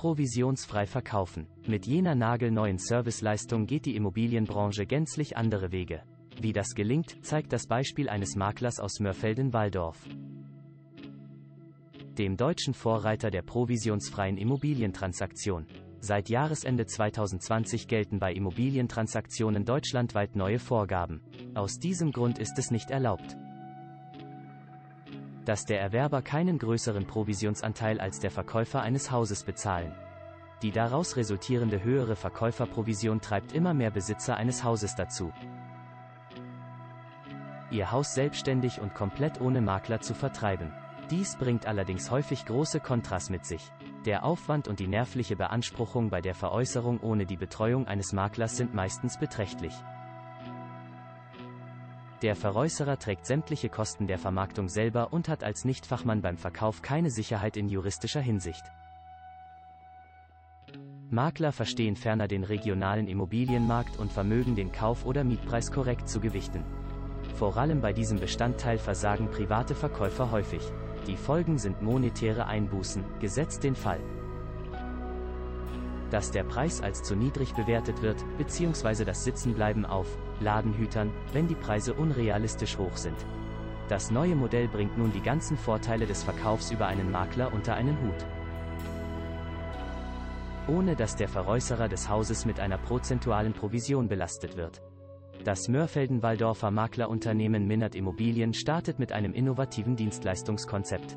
Provisionsfrei verkaufen. Mit jener nagelneuen Serviceleistung geht die Immobilienbranche gänzlich andere Wege. Wie das gelingt, zeigt das Beispiel eines Maklers aus Mörfelden-Walldorf. Dem deutschen Vorreiter der provisionsfreien Immobilientransaktion. Seit Jahresende 2020 gelten bei Immobilientransaktionen deutschlandweit neue Vorgaben. Aus diesem Grund ist es nicht erlaubt, dass der Erwerber keinen größeren Provisionsanteil als der Verkäufer eines Hauses bezahlen. Die daraus resultierende höhere Verkäuferprovision treibt immer mehr Besitzer eines Hauses dazu, ihr Haus selbstständig und komplett ohne Makler zu vertreiben. Dies bringt allerdings häufig große Kontras mit sich. Der Aufwand und die nervliche Beanspruchung bei der Veräußerung ohne die Betreuung eines Maklers sind meistens beträchtlich. Der Veräußerer trägt sämtliche Kosten der Vermarktung selber und hat als Nichtfachmann beim Verkauf keine Sicherheit in juristischer Hinsicht. Makler verstehen ferner den regionalen Immobilienmarkt und vermögen den Kauf- oder Mietpreis korrekt zu gewichten. Vor allem bei diesem Bestandteil versagen private Verkäufer häufig. Die Folgen sind monetäre Einbußen, gesetzt den Fall, dass der Preis als zu niedrig bewertet wird, bzw. das Sitzenbleiben auf Ladenhütern, wenn die Preise unrealistisch hoch sind. Das neue Modell bringt nun die ganzen Vorteile des Verkaufs über einen Makler unter einen Hut. Ohne dass der Veräußerer des Hauses mit einer prozentualen Provision belastet wird. Das Mörfelden-Walldorfer Maklerunternehmen Minnert Immobilien startet mit einem innovativen Dienstleistungskonzept.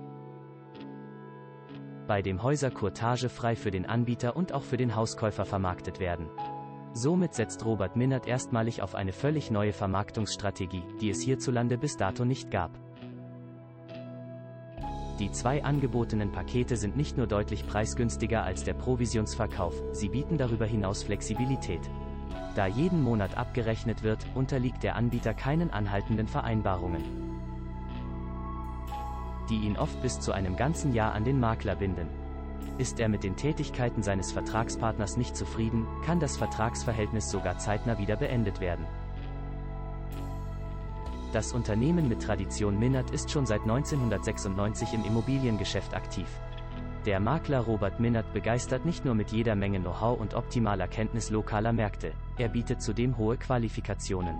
Bei dem Häuser frei für den Anbieter und auch für den Hauskäufer vermarktet werden. Somit setzt Robert Minnert erstmalig auf eine völlig neue Vermarktungsstrategie, die es hierzulande bis dato nicht gab. Die zwei angebotenen Pakete sind nicht nur deutlich preisgünstiger als der Provisionsverkauf, sie bieten darüber hinaus Flexibilität. Da jeden Monat abgerechnet wird, unterliegt der Anbieter keinen anhaltenden Vereinbarungen, die ihn oft bis zu einem ganzen Jahr an den Makler binden. Ist er mit den Tätigkeiten seines Vertragspartners nicht zufrieden, kann das Vertragsverhältnis sogar zeitnah wieder beendet werden. Das Unternehmen mit Tradition Minnert ist schon seit 1996 im Immobiliengeschäft aktiv. Der Makler Robert Minnert begeistert nicht nur mit jeder Menge Know-how und optimaler Kenntnis lokaler Märkte, er bietet zudem hohe Qualifikationen.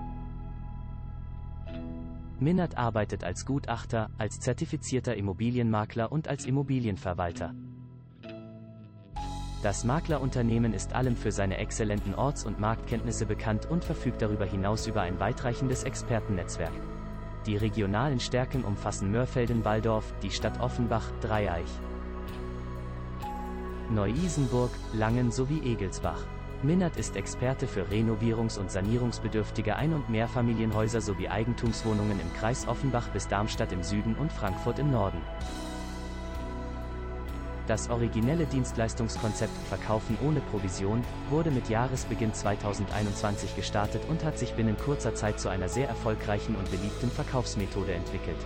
Minnert arbeitet als Gutachter, als zertifizierter Immobilienmakler und als Immobilienverwalter. Das Maklerunternehmen ist allem für seine exzellenten Orts- und Marktkenntnisse bekannt und verfügt darüber hinaus über ein weitreichendes Expertennetzwerk. Die regionalen Stärken umfassen Mörfelden-Walldorf, die Stadt Offenbach, Dreieich. Neu-Isenburg, Langen sowie Egelsbach. Minnert ist Experte für renovierungs- und sanierungsbedürftige Ein- und Mehrfamilienhäuser sowie Eigentumswohnungen im Kreis Offenbach bis Darmstadt im Süden und Frankfurt im Norden. Das originelle Dienstleistungskonzept Verkaufen ohne Provision wurde mit Jahresbeginn 2021 gestartet und hat sich binnen kurzer Zeit zu einer sehr erfolgreichen und beliebten Verkaufsmethode entwickelt.